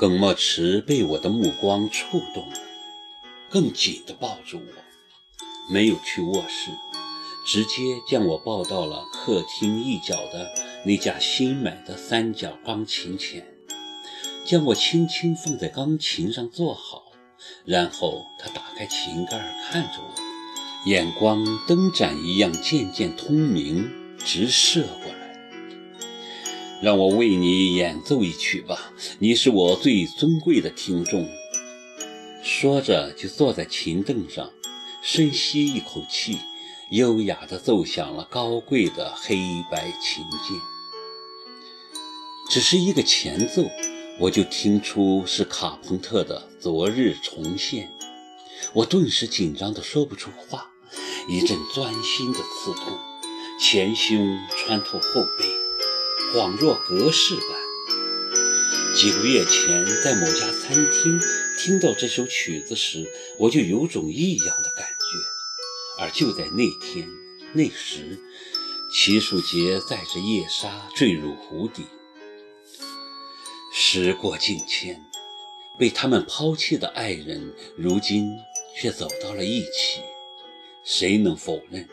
耿墨池被我的目光触动了，更紧地抱住我，没有去卧室，直接将我抱到了客厅一角的那架新买的三角钢琴前，将我轻轻放在钢琴上坐好，然后他打开琴盖看着我，眼光灯盏一样渐渐通明，直射。让我为你演奏一曲吧，你是我最尊贵的听众。说着，就坐在琴凳上，深吸一口气，优雅地奏响了高贵的黑白琴键。只是一个前奏，我就听出是卡朋特的《昨日重现》，我顿时紧张得说不出话，一阵钻心的刺痛，前胸穿透后背。恍若隔世般。几个月前，在某家餐厅听到这首曲子时，我就有种异样的感觉。而就在那天那时，齐树杰载着夜莎坠入湖底。时过境迁，被他们抛弃的爱人，如今却走到了一起。谁能否认，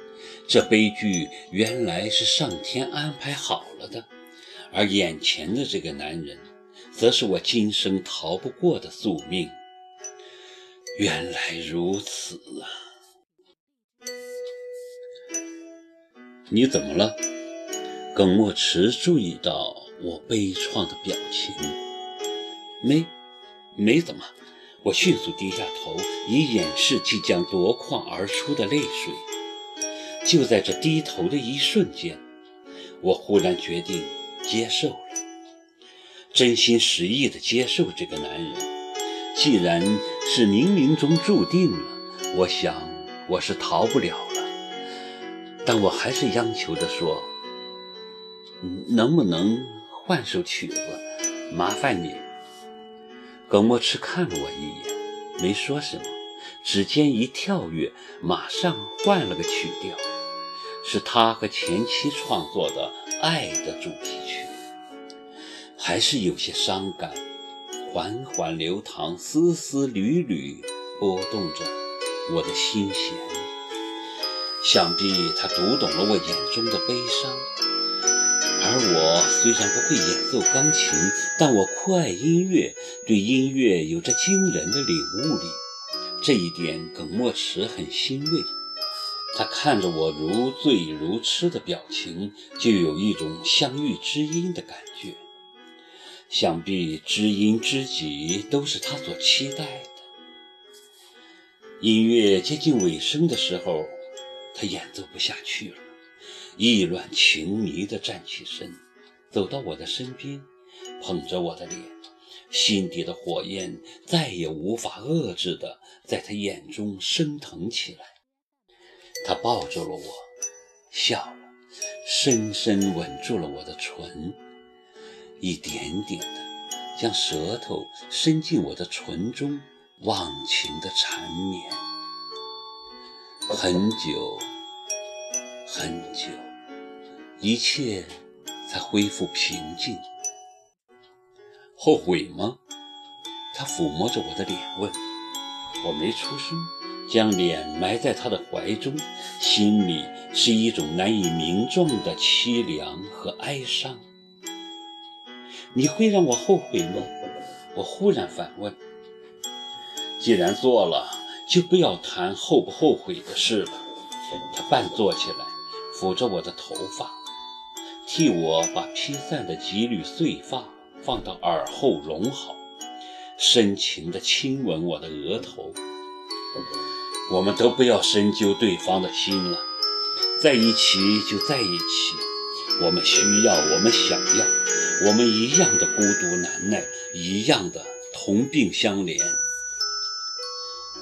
这悲剧原来是上天安排好了的？而眼前的这个男人，则是我今生逃不过的宿命。原来如此啊！你怎么了？耿墨池注意到我悲怆的表情，没，没怎么。我迅速低下头，以掩饰即将夺眶而出的泪水。就在这低头的一瞬间，我忽然决定。接受了，真心实意的接受这个男人。既然是冥冥中注定了，我想我是逃不了了。但我还是央求着说：“能不能换首曲子？麻烦你。”耿墨池看了我一眼，没说什么，指尖一跳跃，马上换了个曲调，是他和前妻创作的《爱的主题曲》。还是有些伤感，缓缓流淌，丝丝缕缕拨动着我的心弦。想必他读懂了我眼中的悲伤。而我虽然不会演奏钢琴，但我酷爱音乐，对音乐有着惊人的领悟力。这一点，耿墨池很欣慰。他看着我如醉如痴的表情，就有一种相遇知音的感觉。想必知音知己都是他所期待的。音乐接近尾声的时候，他演奏不下去了，意乱情迷地站起身，走到我的身边，捧着我的脸，心底的火焰再也无法遏制地在他眼中升腾起来。他抱住了我，笑了，深深吻住了我的唇。一点点的将舌头伸进我的唇中，忘情的缠绵。很久很久，一切才恢复平静。后悔吗？他抚摸着我的脸问。我没出声，将脸埋在他的怀中，心里是一种难以名状的凄凉和哀伤。你会让我后悔吗？我忽然反问。既然做了，就不要谈后不后悔的事了。他半坐起来，抚着我的头发，替我把披散的几缕碎发放到耳后拢好，深情地亲吻我的额头。我们都不要深究对方的心了，在一起就在一起。我们需要，我们想要。我们一样的孤独难耐，一样的同病相怜。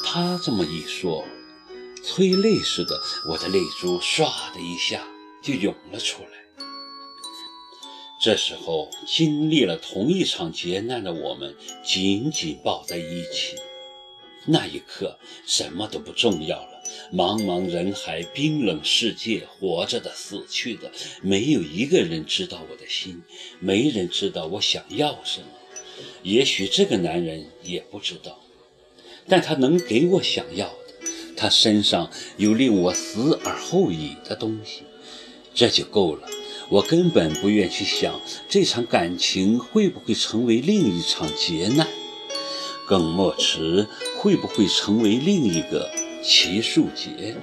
他这么一说，催泪似的，我的泪珠唰的一下就涌了出来。这时候，经历了同一场劫难的我们紧紧抱在一起。那一刻，什么都不重要了。茫茫人海，冰冷世界，活着的、死去的，没有一个人知道我的心，没人知道我想要什么。也许这个男人也不知道，但他能给我想要的。他身上有令我死而后已的东西，这就够了。我根本不愿去想这场感情会不会成为另一场劫难，耿墨池会不会成为另一个齐树杰。